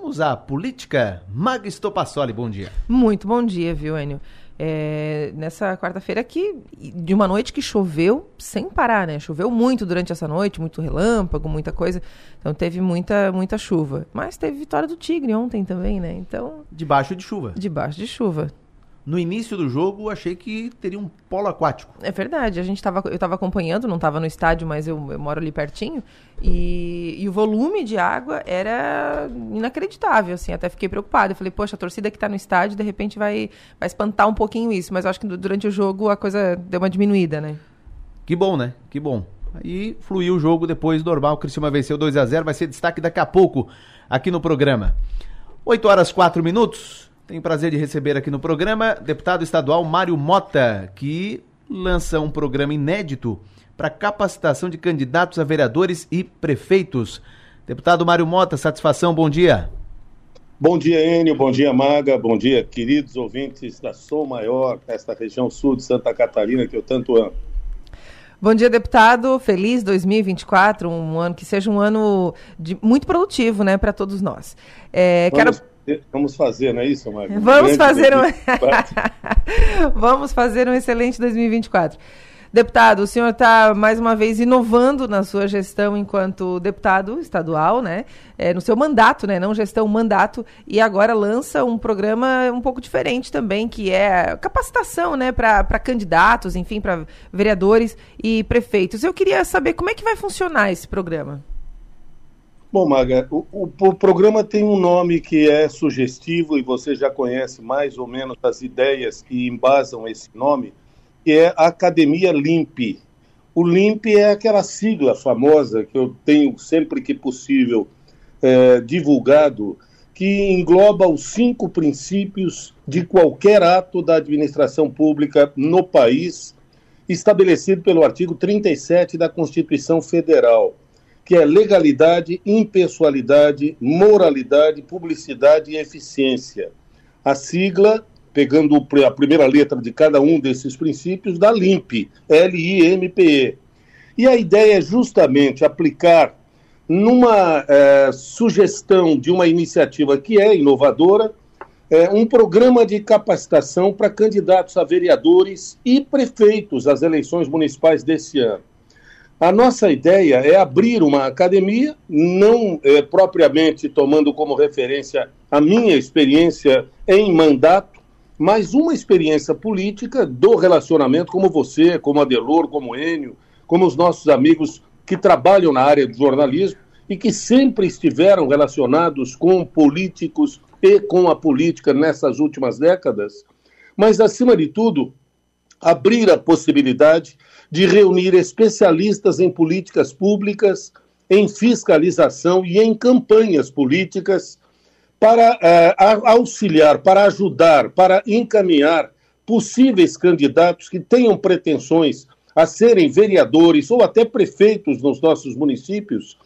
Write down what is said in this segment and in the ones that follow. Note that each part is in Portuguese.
Vamos à política. Maga Estopassoli, bom dia. Muito bom dia, viu, Enio? É, nessa quarta-feira aqui, de uma noite que choveu sem parar, né? Choveu muito durante essa noite, muito relâmpago, muita coisa. Então teve muita, muita chuva. Mas teve vitória do Tigre ontem também, né? Então. Debaixo de chuva. Debaixo de chuva. No início do jogo, achei que teria um polo aquático. É verdade. A gente tava, eu estava acompanhando, não estava no estádio, mas eu, eu, moro ali pertinho. E, e, o volume de água era inacreditável, assim. Até fiquei preocupada. Eu falei, poxa, a torcida que está no estádio, de repente vai, vai espantar um pouquinho isso. Mas eu acho que durante o jogo a coisa deu uma diminuída, né? Que bom, né? Que bom. Aí fluiu o jogo depois normal. O Criciúma venceu 2 a 0 Vai ser destaque daqui a pouco aqui no programa. 8 horas 4 minutos. Tenho prazer de receber aqui no programa deputado estadual Mário Mota, que lança um programa inédito para capacitação de candidatos a vereadores e prefeitos. Deputado Mário Mota, satisfação, bom dia. Bom dia, Enio, bom dia, Maga, bom dia, queridos ouvintes da Som Maior, esta região sul de Santa Catarina que eu tanto amo. Bom dia, deputado. Feliz 2024, um ano que seja um ano de, muito produtivo, né, para todos nós. É, Vamos Vamos fazer, não é isso, Magno? Vamos fazer um... Vamos fazer um excelente 2024. Deputado, o senhor está mais uma vez inovando na sua gestão enquanto deputado estadual, né? É, no seu mandato, né? Não gestão, mandato. E agora lança um programa um pouco diferente também, que é capacitação, né? Para candidatos, enfim, para vereadores e prefeitos. Eu queria saber como é que vai funcionar esse programa. Bom, Maga, o, o, o, programa tem um nome que é sugestivo e você já conhece mais ou menos as ideias que embasam esse nome, que é Academia LIMP. O LIMP é aquela sigla famosa que eu tenho sempre que possível é, divulgado, que engloba os cinco princípios de qualquer ato da administração pública no país, estabelecido pelo artigo 37 da Constituição Federal que é legalidade, impessoalidade, moralidade, publicidade e eficiência. A sigla, pegando a primeira letra de cada um desses princípios, dá LIMP, L-I-M-P-E. E a ideia é justamente aplicar numa é, sugestão de uma iniciativa que é inovadora, é, um programa de capacitação para candidatos a vereadores e prefeitos às eleições municipais desse ano. A nossa ideia é abrir uma academia, não é, propriamente tomando como referência a minha experiência em mandato, mas uma experiência política do relacionamento, como você, como Adelor, como Enio, como os nossos amigos que trabalham na área do jornalismo e que sempre estiveram relacionados com políticos e com a política nessas últimas décadas. Mas, acima de tudo, abrir a possibilidade de reunir especialistas em políticas públicas, em fiscalização e em campanhas políticas para uh, auxiliar, para ajudar, para encaminhar possíveis candidatos que tenham pretensões a serem vereadores ou até prefeitos nos nossos municípios,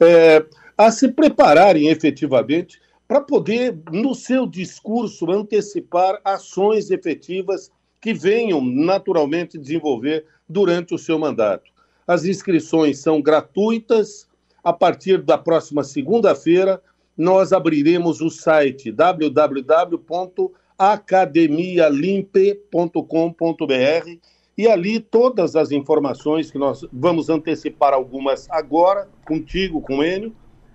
uh, a se prepararem efetivamente para poder, no seu discurso, antecipar ações efetivas que venham naturalmente desenvolver durante o seu mandato. As inscrições são gratuitas. A partir da próxima segunda-feira, nós abriremos o site www.academialimpe.com.br e ali todas as informações que nós vamos antecipar algumas agora, contigo, com Enio,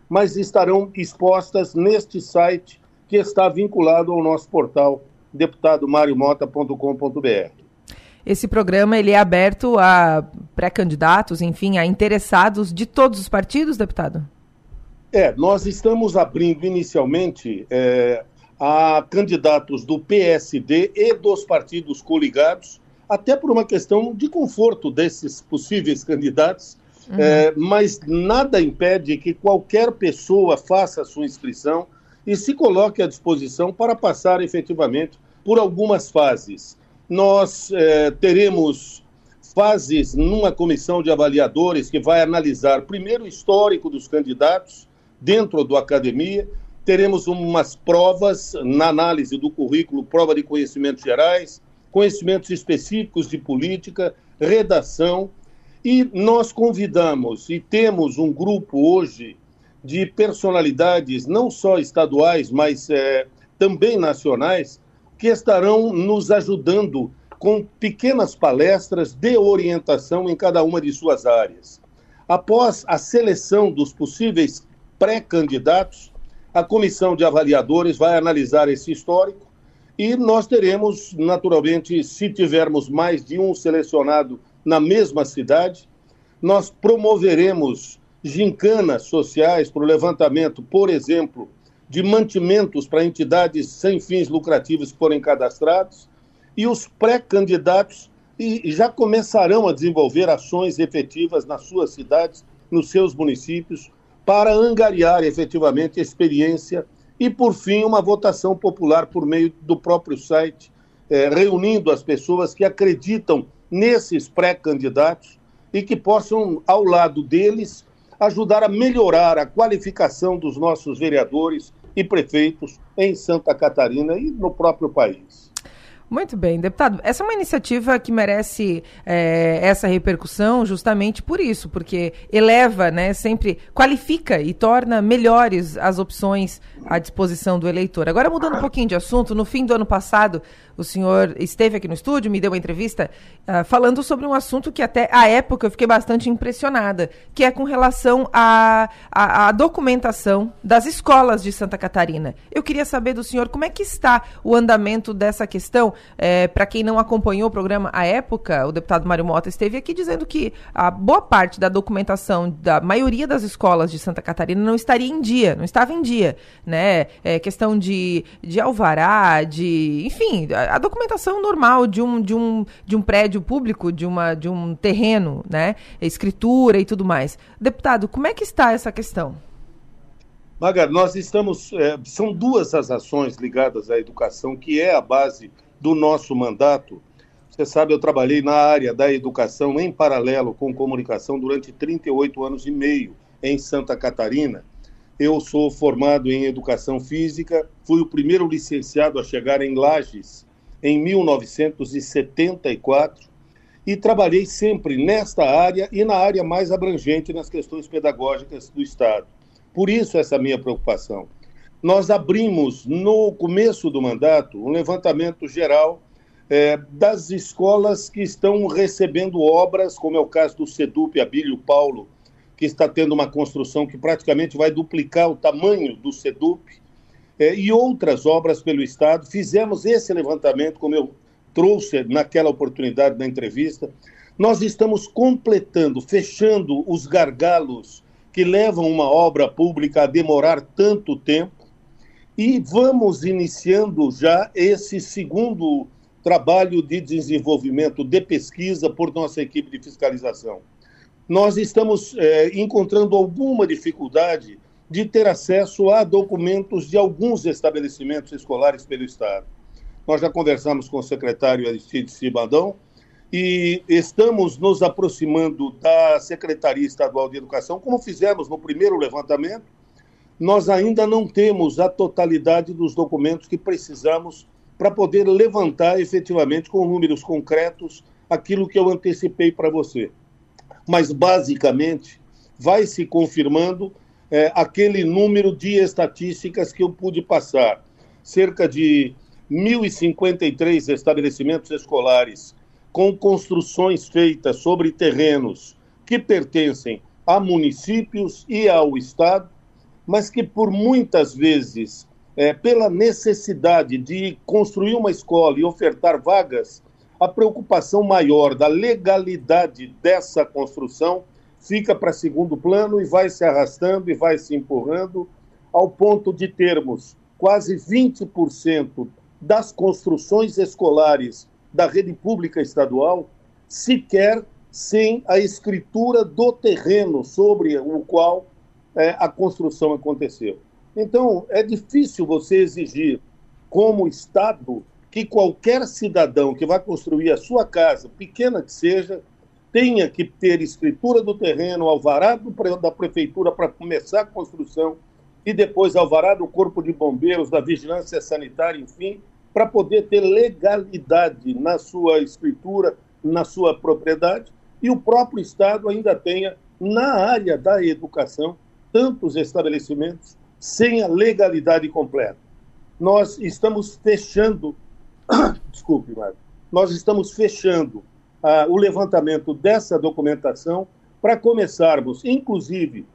mas estarão expostas neste site que está vinculado ao nosso portal deputadomariomota.com.br. Esse programa ele é aberto a pré-candidatos, enfim, a interessados de todos os partidos, deputado? É, nós estamos abrindo inicialmente é, a candidatos do PSD e dos partidos coligados, até por uma questão de conforto desses possíveis candidatos, uhum. é, mas nada impede que qualquer pessoa faça a sua inscrição e se coloque à disposição para passar efetivamente por algumas fases. Nós eh, teremos fases numa comissão de avaliadores que vai analisar primeiro o histórico dos candidatos dentro da academia, teremos umas provas na análise do currículo, prova de conhecimentos gerais, conhecimentos específicos de política, redação, e nós convidamos e temos um grupo hoje de personalidades, não só estaduais, mas é, também nacionais, que estarão nos ajudando com pequenas palestras de orientação em cada uma de suas áreas. Após a seleção dos possíveis pré-candidatos, a comissão de avaliadores vai analisar esse histórico e nós teremos, naturalmente, se tivermos mais de um selecionado na mesma cidade, nós promoveremos gincanas sociais para o levantamento, por exemplo, de mantimentos para entidades sem fins lucrativos que forem cadastrados, e os pré-candidatos já começarão a desenvolver ações efetivas nas suas cidades, nos seus municípios, para angariar efetivamente experiência e, por fim, uma votação popular por meio do próprio site, eh, reunindo as pessoas que acreditam nesses pré-candidatos e que possam, ao lado deles, ajudar a melhorar a qualificação dos nossos vereadores e prefeitos em Santa Catarina e no próprio país. Muito bem, deputado. Essa é uma iniciativa que merece é, essa repercussão justamente por isso, porque eleva, né, sempre qualifica e torna melhores as opções à disposição do eleitor. Agora, mudando um pouquinho de assunto, no fim do ano passado, o senhor esteve aqui no estúdio, me deu uma entrevista uh, falando sobre um assunto que até à época eu fiquei bastante impressionada, que é com relação à, à, à documentação das escolas de Santa Catarina. Eu queria saber do senhor como é que está o andamento dessa questão. É, Para quem não acompanhou o programa à época, o deputado Mário Mota esteve aqui dizendo que a boa parte da documentação da maioria das escolas de Santa Catarina não estaria em dia, não estava em dia, né? É, questão de, de alvará, de, enfim, a documentação normal de um, de um, de um prédio público, de, uma, de um terreno, né? Escritura e tudo mais. Deputado, como é que está essa questão? Maga, nós estamos. É, são duas as ações ligadas à educação, que é a base do nosso mandato. Você sabe, eu trabalhei na área da educação em paralelo com comunicação durante 38 anos e meio em Santa Catarina. Eu sou formado em educação física, fui o primeiro licenciado a chegar em Lages em 1974 e trabalhei sempre nesta área e na área mais abrangente nas questões pedagógicas do Estado. Por isso, essa minha preocupação. Nós abrimos, no começo do mandato, um levantamento geral é, das escolas que estão recebendo obras, como é o caso do SEDUP Abílio Paulo, que está tendo uma construção que praticamente vai duplicar o tamanho do SEDUP, é, e outras obras pelo Estado. Fizemos esse levantamento, como eu trouxe naquela oportunidade da entrevista. Nós estamos completando, fechando os gargalos que levam uma obra pública a demorar tanto tempo e vamos iniciando já esse segundo trabalho de desenvolvimento de pesquisa por nossa equipe de fiscalização. Nós estamos é, encontrando alguma dificuldade de ter acesso a documentos de alguns estabelecimentos escolares pelo Estado. Nós já conversamos com o secretário Aristide Cibadão e estamos nos aproximando da Secretaria Estadual de Educação, como fizemos no primeiro levantamento. Nós ainda não temos a totalidade dos documentos que precisamos para poder levantar efetivamente com números concretos aquilo que eu antecipei para você. Mas, basicamente, vai se confirmando é, aquele número de estatísticas que eu pude passar. Cerca de 1.053 estabelecimentos escolares com construções feitas sobre terrenos que pertencem a municípios e ao Estado, mas que por muitas vezes, é, pela necessidade de construir uma escola e ofertar vagas, a preocupação maior da legalidade dessa construção fica para segundo plano e vai se arrastando e vai se empurrando ao ponto de termos quase 20% das construções escolares da rede pública estadual sequer sem a escritura do terreno sobre o qual é, a construção aconteceu. Então, é difícil você exigir, como Estado, que qualquer cidadão que vai construir a sua casa, pequena que seja, tenha que ter escritura do terreno, alvará do, da prefeitura para começar a construção e depois alvará do Corpo de Bombeiros, da Vigilância Sanitária, enfim, para poder ter legalidade na sua escritura, na sua propriedade, e o próprio Estado ainda tenha, na área da educação, tantos estabelecimentos sem a legalidade completa. Nós estamos fechando, desculpe, Mário, nós estamos fechando uh, o levantamento dessa documentação para começarmos, inclusive,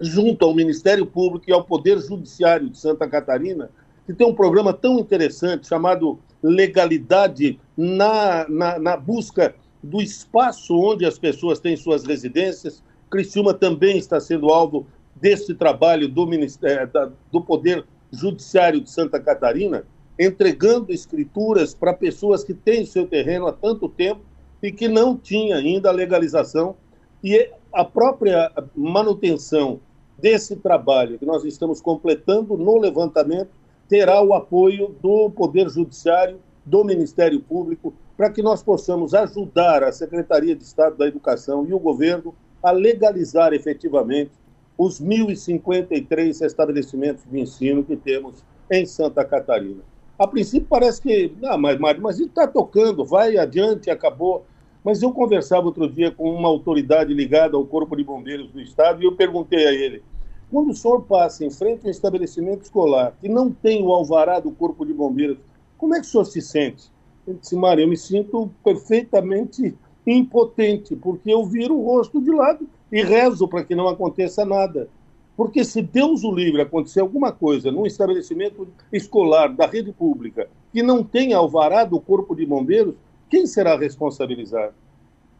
junto ao Ministério Público e ao Poder Judiciário de Santa Catarina, que tem um programa tão interessante chamado Legalidade na, na, na busca do espaço onde as pessoas têm suas residências. Criciúma também está sendo alvo desse trabalho do, Ministério, eh, do Poder Judiciário de Santa Catarina, entregando escrituras para pessoas que têm seu terreno há tanto tempo e que não tinha ainda a legalização. E a própria manutenção desse trabalho que nós estamos completando no levantamento terá o apoio do Poder Judiciário, do Ministério Público, para que nós possamos ajudar a Secretaria de Estado da Educação e o governo a legalizar efetivamente os 1.053 estabelecimentos de ensino que temos em Santa Catarina. A princípio parece que, ah, mas, mas, mas está tocando, vai adiante, acabou. Mas eu conversava outro dia com uma autoridade ligada ao Corpo de Bombeiros do Estado e eu perguntei a ele: quando o senhor passa em frente a um estabelecimento escolar que não tem o alvará do Corpo de Bombeiros, como é que o senhor se sente? Ele disse: Mário, eu me sinto perfeitamente impotente, porque eu viro o rosto de lado e rezo para que não aconteça nada. Porque se Deus o livre acontecer alguma coisa num estabelecimento escolar da rede pública que não tenha alvará do Corpo de Bombeiros, quem será responsabilizado?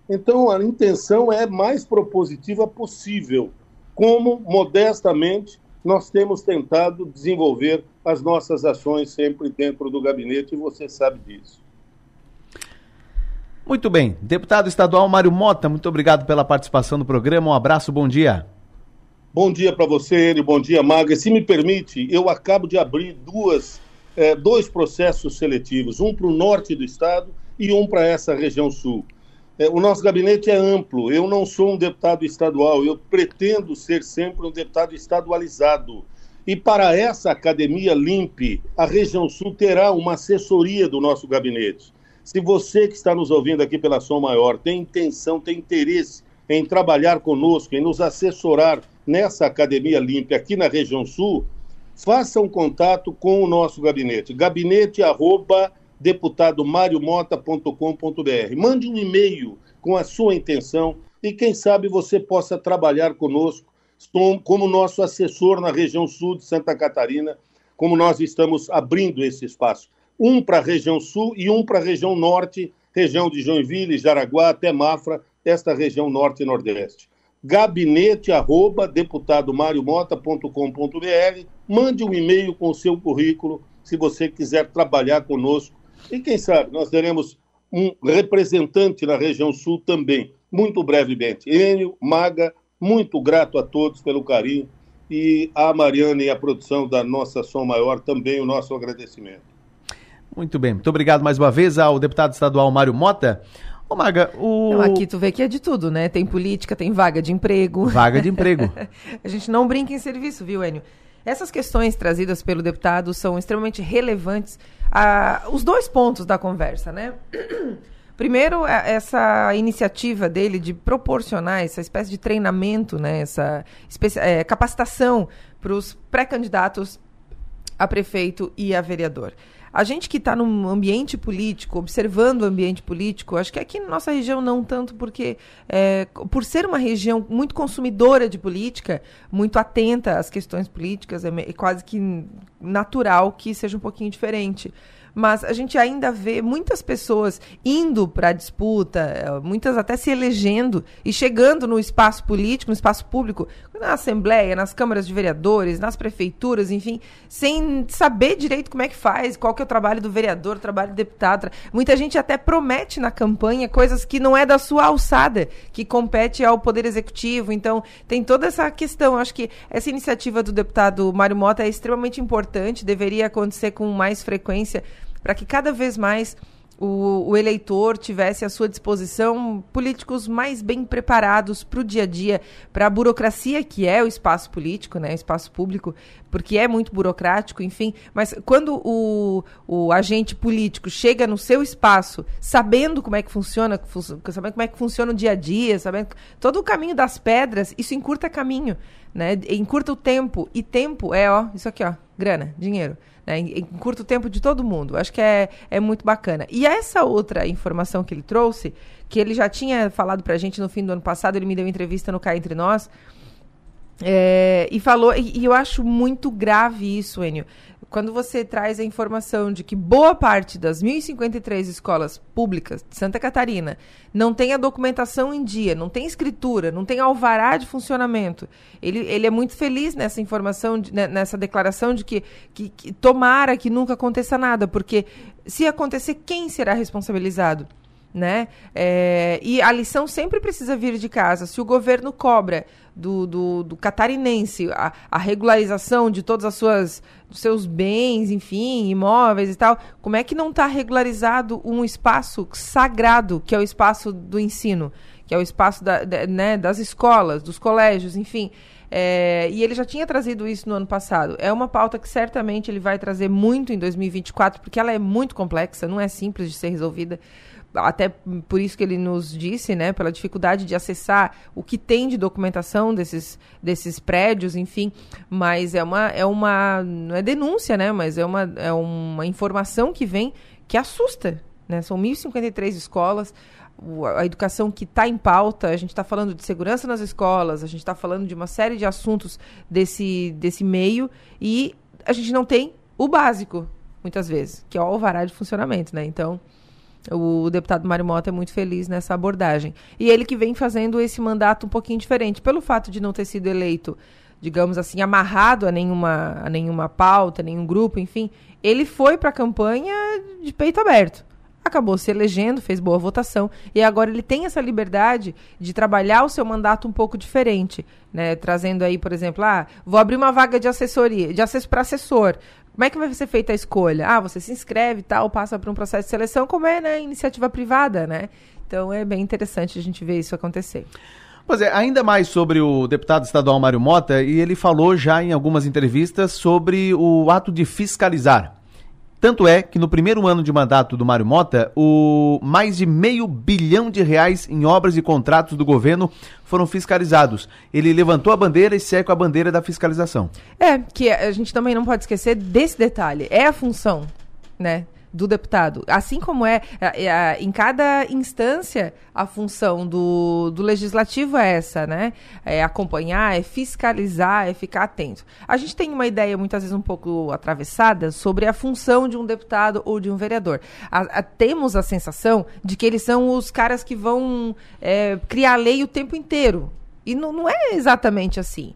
Então a intenção é mais propositiva possível, como modestamente nós temos tentado desenvolver as nossas ações sempre dentro do gabinete e você sabe disso. Muito bem. Deputado estadual Mário Mota, muito obrigado pela participação no programa. Um abraço, bom dia. Bom dia para você, ele. Bom dia, Maga. Se me permite, eu acabo de abrir duas, é, dois processos seletivos, um para o norte do estado e um para essa região sul. É, o nosso gabinete é amplo. Eu não sou um deputado estadual. Eu pretendo ser sempre um deputado estadualizado. E para essa academia limpe, a região sul terá uma assessoria do nosso gabinete. Se você que está nos ouvindo aqui pela Som Maior tem intenção, tem interesse em trabalhar conosco, em nos assessorar nessa Academia Limpa aqui na região sul, faça um contato com o nosso gabinete. Gabinete arroba deputadomariomota.com.br. Mande um e-mail com a sua intenção e quem sabe você possa trabalhar conosco como nosso assessor na região sul de Santa Catarina, como nós estamos abrindo esse espaço um para a região sul e um para a região norte, região de Joinville, Jaraguá até Mafra, esta região norte e nordeste. Gabinete arroba deputadomariomota.com.br. Mande um e-mail com o seu currículo se você quiser trabalhar conosco. E quem sabe nós teremos um representante na região sul também, muito brevemente. Enio, Maga, muito grato a todos pelo carinho. E a Mariana e a produção da nossa Som Maior também o nosso agradecimento. Muito bem. Muito obrigado mais uma vez ao deputado estadual Mário Mota. Ô, Maga, o... Não, aqui tu vê que é de tudo, né? Tem política, tem vaga de emprego. Vaga de emprego. a gente não brinca em serviço, viu, Enio? Essas questões trazidas pelo deputado são extremamente relevantes. a os dois pontos da conversa, né? Primeiro, essa iniciativa dele de proporcionar essa espécie de treinamento, né? essa é, capacitação para os pré-candidatos a prefeito e a vereador. A gente que está num ambiente político, observando o ambiente político, acho que aqui na nossa região não tanto, porque é, por ser uma região muito consumidora de política, muito atenta às questões políticas, é, é quase que natural que seja um pouquinho diferente mas a gente ainda vê muitas pessoas indo para a disputa, eh, muitas até se elegendo e chegando no espaço político, no espaço público, na Assembleia, nas câmaras de vereadores, nas prefeituras, enfim, sem saber direito como é que faz, qual que é o trabalho do vereador, o trabalho do deputado. Muita gente até promete na campanha coisas que não é da sua alçada, que compete ao Poder Executivo. Então, tem toda essa questão. Acho que essa iniciativa do deputado Mário Mota é extremamente importante, deveria acontecer com mais frequência para que cada vez mais o, o, eleitor tivesse à sua disposição políticos mais bem preparados para o dia a dia, para a burocracia que é o espaço político, né, o espaço público, porque é muito burocrático, enfim. Mas quando o, o agente político chega no seu espaço, sabendo como é que funciona, sabendo como é que funciona o dia a dia, sabendo todo o caminho das pedras, isso encurta caminho, né? Encurta o tempo. E tempo é, ó, isso aqui, ó, grana, dinheiro né, em, em, curto tempo de todo mundo. Acho que é, é muito bacana. E essa outra informação que ele trouxe, que ele já tinha falado para a gente no fim do ano passado, ele me deu entrevista no Cá Entre Nós, é, e falou, e, e, eu acho muito grave isso, Enio quando você traz a informação de que boa parte das 1.053 escolas públicas de Santa Catarina não tem a documentação em dia, não tem escritura, não tem alvará de funcionamento, ele, ele é muito feliz nessa informação, de, né, nessa declaração de que, que, que tomara que nunca aconteça nada, porque se acontecer, quem será responsabilizado? Né? É, e a lição sempre precisa vir de casa. Se o governo cobra do, do, do catarinense a, a, regularização de todas as suas seus bens, enfim, imóveis e tal, como é que não está regularizado um espaço sagrado que é o espaço do ensino, que é o espaço da, né, das escolas, dos colégios, enfim. É, e ele já tinha trazido isso no ano passado. É uma pauta que certamente ele vai trazer muito em 2024, porque ela é muito complexa, não é simples de ser resolvida até por isso que ele nos disse, né, pela dificuldade de acessar o que tem de documentação desses, desses prédios, enfim, mas é uma, é uma, não é denúncia, né, mas é uma, é uma informação que vem que assusta, né, são 1.053 escolas, a educação que está em pauta, a gente está falando de segurança nas escolas, a gente está falando de uma série de assuntos desse, desse meio e a gente não tem o básico, muitas vezes, que é o alvará de funcionamento, né, então... O deputado Mário Mota é muito feliz nessa abordagem. E ele que vem fazendo esse mandato um pouquinho diferente, pelo fato de não ter sido eleito, digamos assim, amarrado a nenhuma, a nenhuma pauta, nenhum grupo, enfim. Ele foi para a campanha de peito aberto. Acabou se elegendo, fez boa votação e agora ele tem essa liberdade de trabalhar o seu mandato um pouco diferente, né? Trazendo aí, por exemplo, ah, vou abrir uma vaga de assessoria, de acesso para assessor. Como é que vai ser feita a escolha? Ah, você se inscreve e tal, passa por um processo de seleção, como é na né, iniciativa privada, né? Então é bem interessante a gente ver isso acontecer. Pois é, ainda mais sobre o deputado estadual Mário Mota, e ele falou já em algumas entrevistas sobre o ato de fiscalizar. Tanto é que no primeiro ano de mandato do Mário Mota, o mais de meio bilhão de reais em obras e contratos do governo foram fiscalizados. Ele levantou a bandeira e segue com a bandeira da fiscalização. É, que a gente também não pode esquecer desse detalhe. É a função, né? Do deputado. Assim como é, é, é, em cada instância, a função do, do legislativo é essa, né? É acompanhar, é fiscalizar, é ficar atento. A gente tem uma ideia, muitas vezes, um pouco atravessada sobre a função de um deputado ou de um vereador. A, a, temos a sensação de que eles são os caras que vão é, criar lei o tempo inteiro. E não, não é exatamente assim.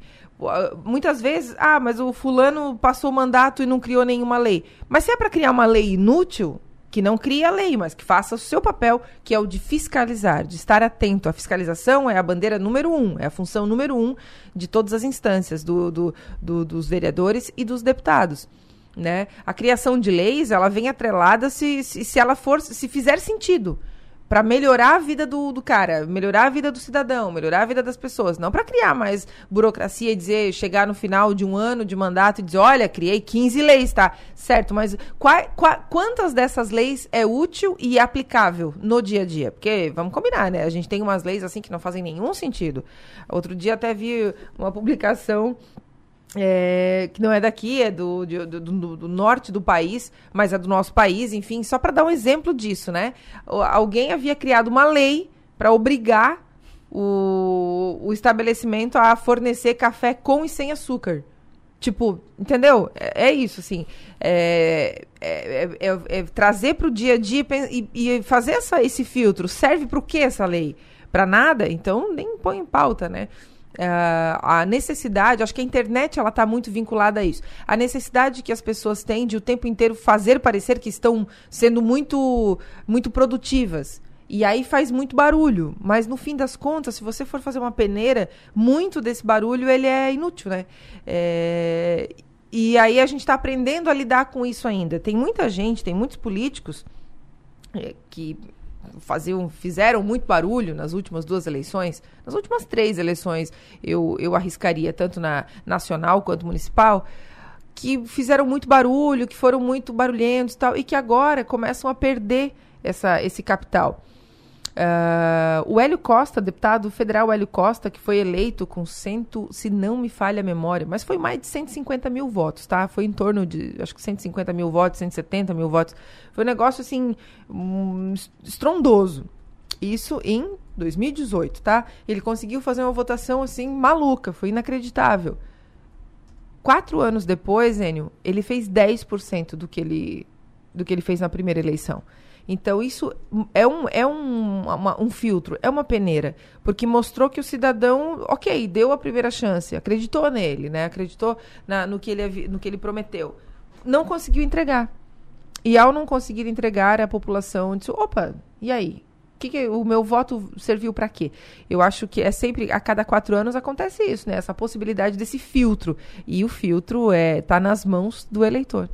Muitas vezes, ah, mas o fulano passou o mandato e não criou nenhuma lei. Mas se é para criar uma lei inútil, que não crie a lei, mas que faça o seu papel, que é o de fiscalizar, de estar atento. A fiscalização é a bandeira número um, é a função número um de todas as instâncias, do, do, do dos vereadores e dos deputados. Né? A criação de leis, ela vem atrelada se, se, se ela for, se fizer sentido para melhorar a vida do, do cara, melhorar a vida do cidadão, melhorar a vida das pessoas, não para criar mais burocracia e dizer, chegar no final de um ano de mandato e dizer, olha, criei 15 leis, tá? Certo, mas qua, qua, quantas dessas leis é útil e aplicável no dia a dia? Porque, vamos combinar, né? A gente tem umas leis assim que não fazem nenhum sentido. Outro dia até vi uma publicação é, que não é daqui, é do, do, do, do, norte do país, mas é do nosso país, enfim, só para dar um exemplo disso, né? Alguém havia criado uma lei para obrigar o, o estabelecimento a fornecer café com e sem açúcar. Tipo, entendeu? É, é isso, assim. É, é, é, é trazer para o dia a dia e, e fazer essa, esse filtro. Serve para o que essa lei? Para nada? Então nem põe em pauta, né? Uh, a necessidade, acho que a internet ela está muito vinculada a isso. A necessidade que as pessoas têm de o tempo inteiro fazer parecer que estão sendo muito, muito produtivas. E aí faz muito barulho, mas no fim das contas, se você for fazer uma peneira, muito desse barulho ele é inútil, né? É... E aí a gente está aprendendo a lidar com isso ainda. Tem muita gente, tem muitos políticos é, que faziam, fizeram muito barulho nas últimas duas eleições, nas últimas três eleições, eu, eu arriscaria, tanto na nacional quanto municipal, que fizeram muito barulho, que foram muito barulhentos e tal, e que agora começam a perder essa, esse capital. Uh, o Hélio Costa, deputado federal Hélio Costa, que foi eleito com cento, se não me falha a memória, mas foi mais de 150 mil votos, tá? Foi em torno de, acho que 150 mil votos, 170 mil votos. Foi um negócio, assim, um, estrondoso. Isso em 2018, tá? Ele conseguiu fazer uma votação, assim, maluca, foi inacreditável. Quatro anos depois, Enio, ele fez 10% do que ele, do que ele fez na primeira eleição. Então, isso é um, é um, uma, um filtro, é uma peneira, porque mostrou que o cidadão, ok, deu a primeira chance, acreditou nele, né? acreditou na, no, que ele, no que ele prometeu. Não conseguiu entregar. E ao não conseguir entregar, a população disse: opa, e aí? Que que, o meu voto serviu para quê? Eu acho que é sempre, a cada quatro anos acontece isso, né? Essa possibilidade desse filtro. E o filtro é tá nas mãos do eleitor.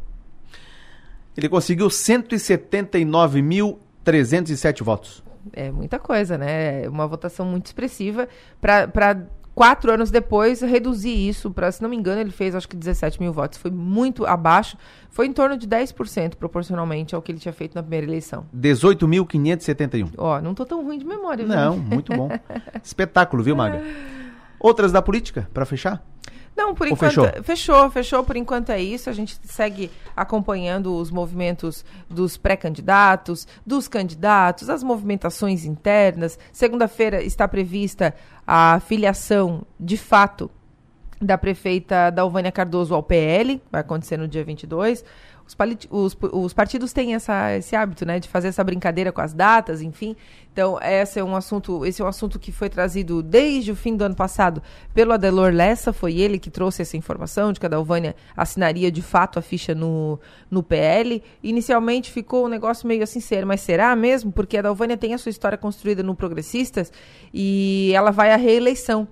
Ele conseguiu 179.307 votos. É muita coisa, né? É uma votação muito expressiva para quatro anos depois reduzir isso para, se não me engano, ele fez acho que 17 mil votos. Foi muito abaixo, foi em torno de 10% proporcionalmente ao que ele tinha feito na primeira eleição. 18.571. Ó, não tô tão ruim de memória? Não, muito bom. Espetáculo, viu, Maga? Outras da política, para fechar? Não, por Ou enquanto. Fechou? fechou, fechou. Por enquanto é isso. A gente segue acompanhando os movimentos dos pré-candidatos, dos candidatos, as movimentações internas. Segunda-feira está prevista a filiação, de fato, da prefeita Dalvânia Cardoso ao PL, vai acontecer no dia 22. Os, os, os, partidos têm essa, esse hábito, né, de fazer essa brincadeira com as datas, enfim. Então, esse é um assunto, esse é um assunto que foi trazido desde o fim do ano passado pelo Adelor Lessa, foi ele que trouxe essa informação de que a Dalvânia assinaria de fato a ficha no, no PL. Inicialmente ficou um negócio meio assim, ser, mas será mesmo? Porque a Dalvânia tem a sua história construída no Progressistas e ela vai à reeleição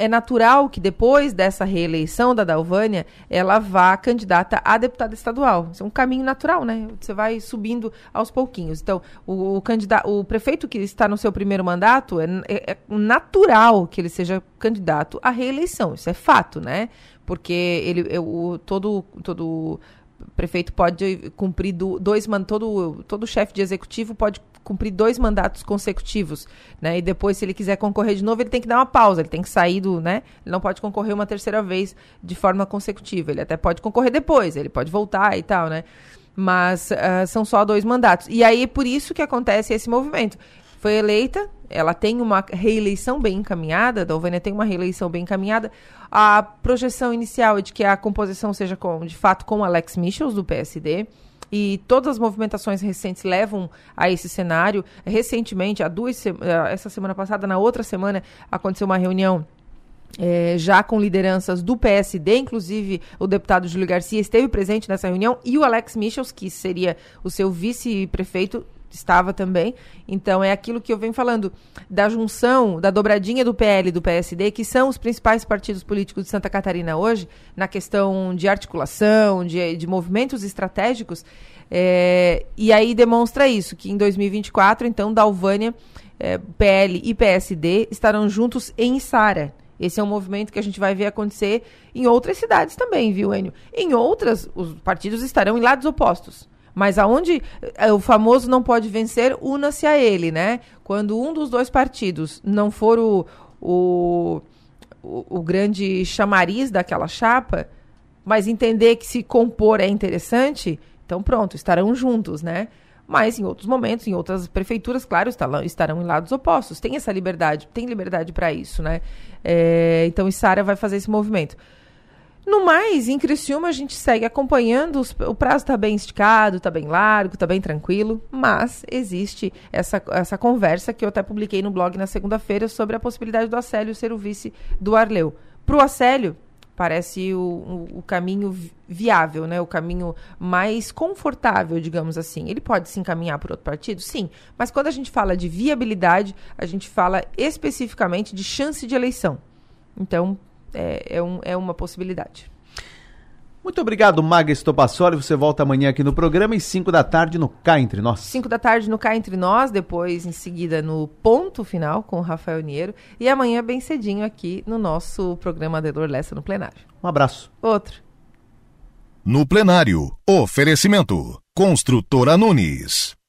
é natural que depois dessa reeleição da Dalvânia, ela vá candidata a deputada estadual. Isso é um caminho natural, né? Você vai subindo aos pouquinhos. Então, o, o candidato, o prefeito que está no seu primeiro mandato, é, é, é natural que ele seja candidato à reeleição. Isso é fato, né? Porque ele, é, o, todo, todo prefeito pode cumprir do, dois todo todo chefe de executivo pode cumprir dois mandatos consecutivos, né? E depois, se ele quiser concorrer de novo, ele tem que dar uma pausa, ele tem que sair do, né? Ele não pode concorrer uma terceira vez de forma consecutiva. Ele até pode concorrer depois, ele pode voltar e tal, né? Mas uh, são só dois mandatos. E aí, por isso que acontece esse movimento. Foi eleita, ela tem uma reeleição bem encaminhada, a Dalvânia tem uma reeleição bem encaminhada. A projeção inicial é de que a composição seja, com, de fato, com Alex Michels, do PSD e todas as movimentações recentes levam a esse cenário. Recentemente, há duas eh, essa semana passada, na outra semana, aconteceu uma reunião é, já com lideranças do PSD, inclusive o deputado Júlio Garcia esteve presente nessa reunião e o Alex Michels, que seria o seu vice-prefeito, estava também. Então é aquilo que eu venho falando da junção, da dobradinha do PL e do PSD, que são os principais partidos políticos de Santa Catarina hoje, na questão de articulação, de, de movimentos estratégicos. É, e aí demonstra isso, que em 2024, então, Dalvânia, é, PL e PSD estarão juntos em Sara. Esse é um movimento que a gente vai ver acontecer em outras cidades também, viu, Enio? Em outras, os partidos estarão em lados opostos. Mas aonde é, o famoso não pode vencer, una-se a ele, né? Quando um dos dois partidos não for o, o, o, o grande chamariz daquela chapa, mas entender que se compor é interessante, então pronto, estarão juntos, né? Mas em outros momentos, em outras prefeituras, claro, estarão em lados opostos. Tem essa liberdade, tem liberdade para isso, né? É, então, Isara vai fazer esse movimento. No mais, em Criciúma a gente segue acompanhando, os, o prazo está bem esticado, está bem largo, está bem tranquilo, mas existe essa, essa conversa que eu até publiquei no blog na segunda-feira sobre a possibilidade do Acélio ser o vice do Arleu. Para o Acélio, parece o, o, caminho viável, né? o caminho mais confortável, digamos assim. Ele pode se encaminhar por outro partido? Sim, mas quando a gente fala de viabilidade, a gente fala especificamente de chance de eleição. Então, é, é, um, é uma possibilidade. Muito obrigado, Maga Estopassoli. Você volta amanhã aqui no programa e 5 da tarde no Cá Entre Nós. 5 da tarde no Cá Entre Nós, depois em seguida no Ponto Final com o Rafael Niero e amanhã bem cedinho aqui no nosso programa Dedor Lessa no plenário. Um abraço. Outro. No plenário, oferecimento. Construtora Nunes.